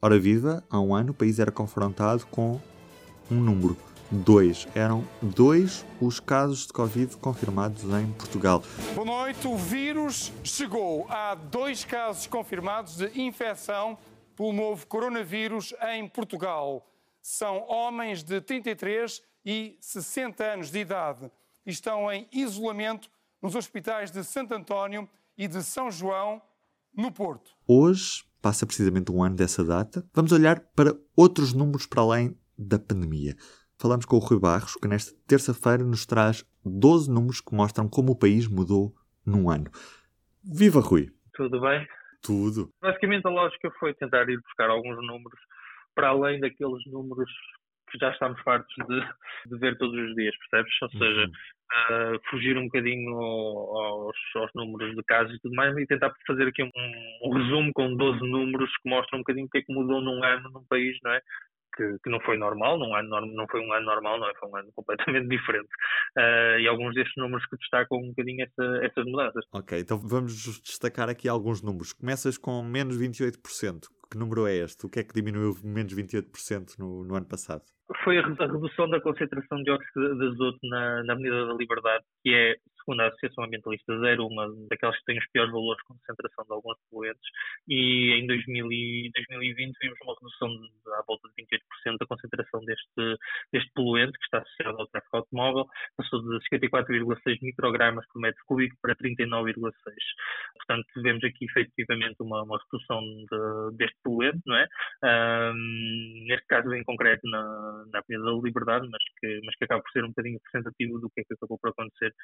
Ora viva, há um ano o país era confrontado com um número. Dois. Eram dois os casos de Covid confirmados em Portugal. Boa noite. O vírus chegou. Há dois casos confirmados de infecção pelo novo coronavírus em Portugal. São homens de 33 e 60 anos de idade. Estão em isolamento nos hospitais de Santo António e de São João, no Porto. Hoje, passa precisamente um ano dessa data, vamos olhar para outros números para além da pandemia. Falamos com o Rui Barros, que nesta terça-feira nos traz 12 números que mostram como o país mudou num ano. Viva Rui! Tudo bem? Tudo. Basicamente a lógica foi tentar ir buscar alguns números para além daqueles números que já estamos fartos de, de ver todos os dias, percebes? Ou seja, uhum. uh, fugir um bocadinho aos, aos, números de casos e tudo mais e tentar fazer aqui um, um, resumo com 12 números que mostram um bocadinho o que é que mudou num ano num país, não é? Que, que, não foi normal, num ano, não foi um ano normal, não é? Foi um ano completamente diferente. Uh, e alguns destes números que destacam um bocadinho essa, essas mudanças. Ok, então vamos destacar aqui alguns números. Começas com menos 28%. Que número é este? O que é que diminuiu menos 28% no, no ano passado? foi a, redução da concentração de dióxido de azoto na, na Avenida da Liberdade, que é, segundo a Associação Ambientalista Zero, uma daquelas que tem os piores valores de concentração de alguns poluentes, e em 2000 e 2020 vimos uma redução de, à volta de 28% da concentração deste, deste poluente, que está associado ao tráfego automóvel, passou de 54,6 microgramas por metro cúbico para 39,6. Portanto, vemos aqui efetivamente uma, uma redução de, deste poluente, não é? Um, neste caso em concreto na na Avenida da Liberdade, mas que, mas que acaba por ser um bocadinho representativo do que é que acabou por acontecer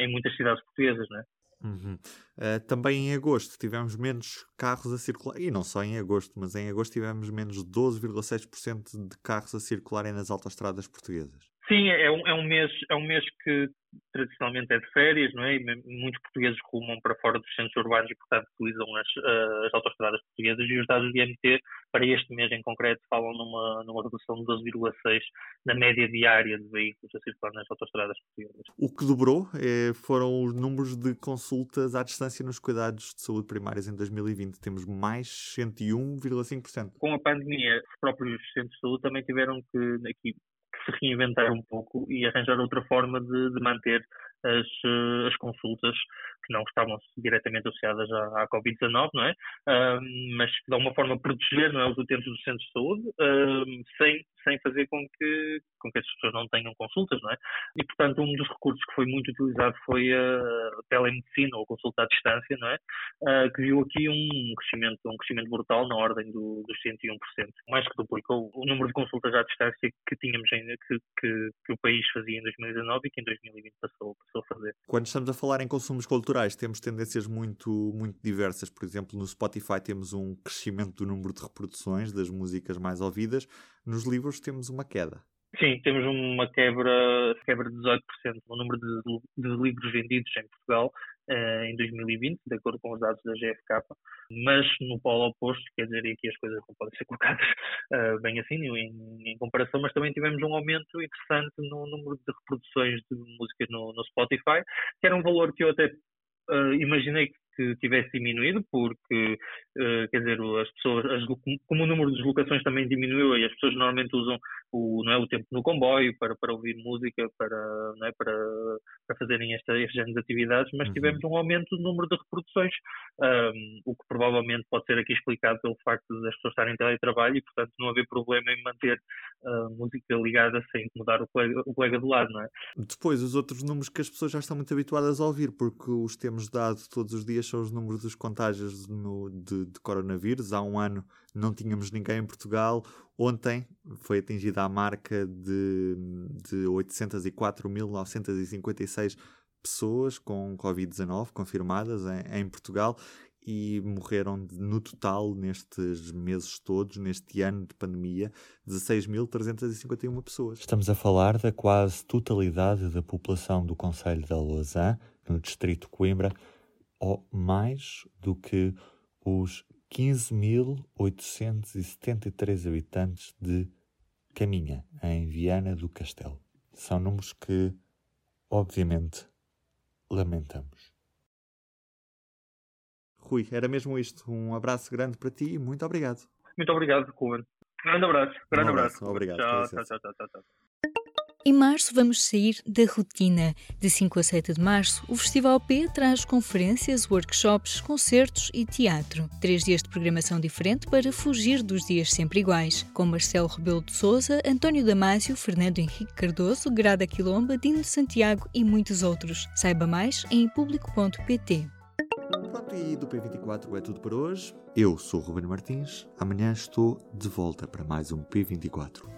em muitas cidades portuguesas, não é? Uhum. Uh, também em agosto tivemos menos carros a circular, e não só em agosto, mas em agosto tivemos menos 12,6% de carros a circularem nas autoestradas portuguesas. Sim, é um, é um mês, é um mês que tradicionalmente é de férias, não é? E muitos portugueses rumam para fora dos centros urbanos e, portanto, utilizam as, uh, as autostradas portuguesas e os dados do IMT para este mês em concreto falam numa, numa redução de 12,6 na média diária de veículos a circular nas autostradas portuguesas. O que dobrou é, foram os números de consultas à distância nos cuidados de saúde primários em 2020. Temos mais 101,5%. Com a pandemia, os próprios centros de saúde também tiveram que aqui se reinventar um pouco e arranjar outra forma de, de manter as, eh, as consultas que não estavam diretamente associadas à, à Covid-19, não é? mas de alguma forma proteger é, os utentes do centro de saúde sem, sem fazer com que, com que as pessoas não tenham consultas, não é? E, portanto, um dos recursos que foi muito utilizado foi a telemedicina ou a consulta à distância, não é? Uh, que viu aqui um crescimento, um crescimento brutal na ordem do, dos 101%, mais que duplicou o número de consultas à distância que tínhamos ainda, que, que, que o país fazia em 2019 e que em 2020 passou, passou a fazer. Quando estamos a falar em consumos culturais, temos tendências muito, muito diversas. Por exemplo, no Spotify temos um crescimento do número de reproduções das músicas mais ouvidas. Nos livros temos uma queda. Sim, temos uma quebra, quebra de 18% no número de, de livros vendidos em Portugal uh, em 2020, de acordo com os dados da GFK, mas no polo oposto, quer dizer, e aqui as coisas não podem ser colocadas uh, bem assim, em, em, comparação, mas também tivemos um aumento interessante no número de reproduções de música no, no Spotify, que era um valor que eu até uh, imaginei que tivesse diminuído, porque, uh, quer dizer, as pessoas, as, como o número de deslocações também diminuiu e as pessoas normalmente usam o, não é, o tempo no comboio para, para ouvir música, para, não é, para, para fazerem esta, este género de atividades, mas uhum. tivemos um aumento do número de reproduções, um, o que provavelmente pode ser aqui explicado pelo facto das pessoas estarem em teletrabalho e, portanto, não haver problema em manter a música ligada sem incomodar o colega, o colega do lado, não é? Depois, os outros números que as pessoas já estão muito habituadas a ouvir, porque os temos dado todos os dias são os números dos contágios no, de, de, coronavírus. Há um ano não tínhamos ninguém em Portugal. Ontem foi atingida a marca de, de 804.956 pessoas com Covid-19 confirmadas em, em Portugal e morreram no total nestes meses todos, neste ano de pandemia, 16.351 pessoas. Estamos a falar da quase totalidade da população do Conselho da Lausanne, no distrito de Coimbra, ou mais do que os 15.873 habitantes de Caminha, em Viana do Castelo. São números que, obviamente, lamentamos. Rui, era mesmo isto. Um abraço grande para ti e muito obrigado. Muito obrigado, Ruben. Grande abraço. Grande Um abraço. abraço. Obrigado, Tchau, tchau, tchau, tchau, tchau. Em março vamos sair da rotina. De 5 a 7 de março, o Festival P traz conferências, workshops, concertos e teatro. Três dias de programação diferente para fugir dos dias sempre iguais, com Marcelo Rebelo de Souza, António Damásio, Fernando Henrique Cardoso, Grada Quilomba, Dino Santiago e muitos outros. Saiba mais em público.pt. Pronto, e do P24 é tudo por hoje. Eu sou o Ruben Martins. Amanhã estou de volta para mais um P24.